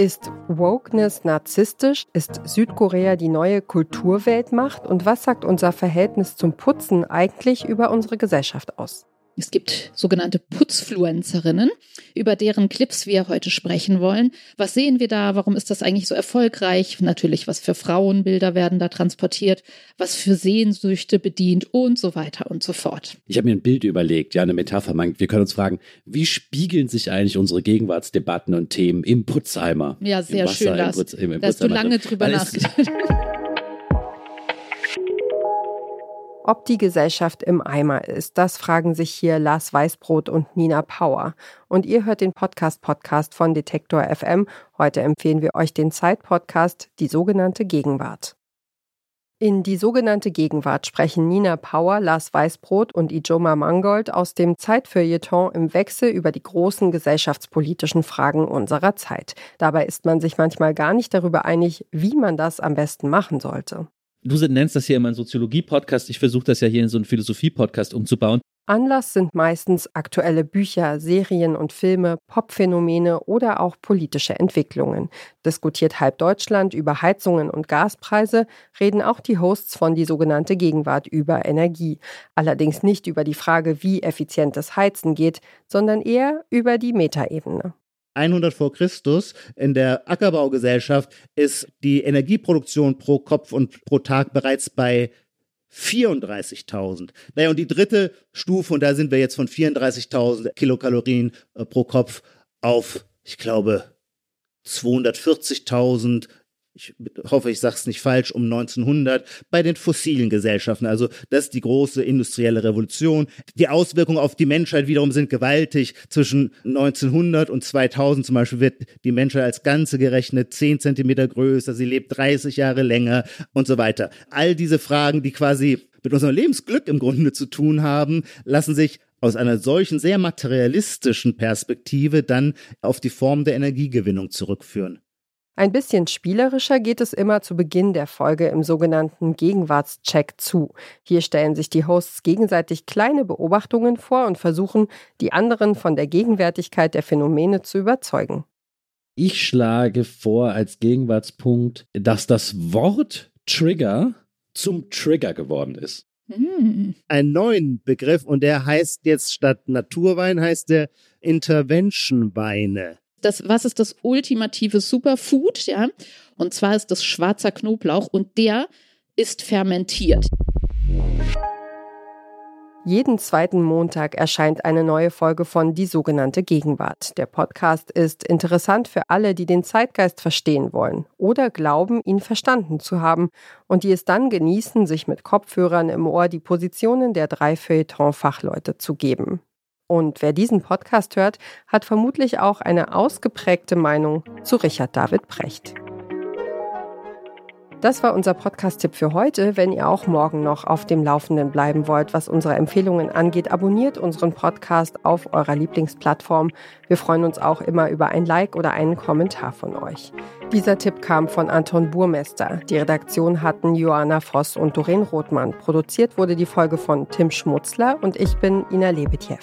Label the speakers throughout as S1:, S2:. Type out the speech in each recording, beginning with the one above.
S1: Ist Wokeness narzisstisch? Ist Südkorea die neue Kulturweltmacht? Und was sagt unser Verhältnis zum Putzen eigentlich über unsere Gesellschaft aus?
S2: Es gibt sogenannte Putzfluencerinnen, über deren Clips wir heute sprechen wollen. Was sehen wir da? Warum ist das eigentlich so erfolgreich? Natürlich, was für Frauenbilder werden da transportiert? Was für Sehnsüchte bedient und so weiter und so fort.
S3: Ich habe mir ein Bild überlegt, ja, eine Metapher. Wir können uns fragen, wie spiegeln sich eigentlich unsere Gegenwartsdebatten und Themen im Putzeimer?
S2: Ja, sehr
S3: Wasser,
S2: schön, Lars.
S3: Putz, im, im
S2: da hast du lange drüber
S3: Weil es-
S1: Ob die Gesellschaft im Eimer ist, das fragen sich hier Lars Weißbrot und Nina Power. Und ihr hört den Podcast-Podcast von Detektor FM. Heute empfehlen wir euch den Zeit-Podcast, die sogenannte Gegenwart. In die sogenannte Gegenwart sprechen Nina Power, Lars Weißbrot und Ijoma Mangold aus dem Zeitfeuilleton im Wechsel über die großen gesellschaftspolitischen Fragen unserer Zeit. Dabei ist man sich manchmal gar nicht darüber einig, wie man das am besten machen sollte.
S4: Du nennst das hier immer einen Soziologie-Podcast. Ich versuche das ja hier in so einen Philosophie-Podcast umzubauen.
S1: Anlass sind meistens aktuelle Bücher, Serien und Filme, Popphänomene oder auch politische Entwicklungen. Diskutiert halb Deutschland über Heizungen und Gaspreise, reden auch die Hosts von die sogenannte Gegenwart über Energie. Allerdings nicht über die Frage, wie effizient das Heizen geht, sondern eher über die Metaebene.
S5: 100 vor Christus in der Ackerbaugesellschaft ist die Energieproduktion pro Kopf und pro Tag bereits bei 34.000. Naja, und die dritte Stufe, und da sind wir jetzt von 34.000 Kilokalorien äh, pro Kopf auf, ich glaube, 240.000, ich hoffe, ich sage es nicht falsch, um 1900 bei den fossilen Gesellschaften. Also das ist die große industrielle Revolution. Die Auswirkungen auf die Menschheit wiederum sind gewaltig. Zwischen 1900 und 2000 zum Beispiel wird die Menschheit als Ganze gerechnet 10 Zentimeter größer, sie lebt 30 Jahre länger und so weiter. All diese Fragen, die quasi mit unserem Lebensglück im Grunde zu tun haben, lassen sich aus einer solchen sehr materialistischen Perspektive dann auf die Form der Energiegewinnung zurückführen.
S1: Ein bisschen spielerischer geht es immer zu Beginn der Folge im sogenannten Gegenwartscheck zu. Hier stellen sich die Hosts gegenseitig kleine Beobachtungen vor und versuchen, die anderen von der Gegenwärtigkeit der Phänomene zu überzeugen.
S4: Ich schlage vor als Gegenwartspunkt, dass das Wort Trigger zum Trigger geworden ist.
S2: Hm.
S5: Einen neuen Begriff und der heißt jetzt statt Naturwein heißt der Intervention-Weine.
S2: Das, was ist das ultimative Superfood? Ja, und zwar ist das schwarzer Knoblauch und der ist fermentiert.
S1: Jeden zweiten Montag erscheint eine neue Folge von Die sogenannte Gegenwart. Der Podcast ist interessant für alle, die den Zeitgeist verstehen wollen oder glauben, ihn verstanden zu haben und die es dann genießen, sich mit Kopfhörern im Ohr die Positionen der drei Feuilleton-Fachleute zu geben. Und wer diesen Podcast hört, hat vermutlich auch eine ausgeprägte Meinung zu Richard David Precht. Das war unser Podcast-Tipp für heute. Wenn ihr auch morgen noch auf dem Laufenden bleiben wollt, was unsere Empfehlungen angeht, abonniert unseren Podcast auf eurer Lieblingsplattform. Wir freuen uns auch immer über ein Like oder einen Kommentar von euch. Dieser Tipp kam von Anton Burmester. Die Redaktion hatten Joanna Voss und Doreen Rothmann. Produziert wurde die Folge von Tim Schmutzler und ich bin Ina Lebetjew.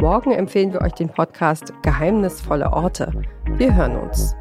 S1: Morgen empfehlen wir euch den Podcast Geheimnisvolle Orte. Wir hören uns.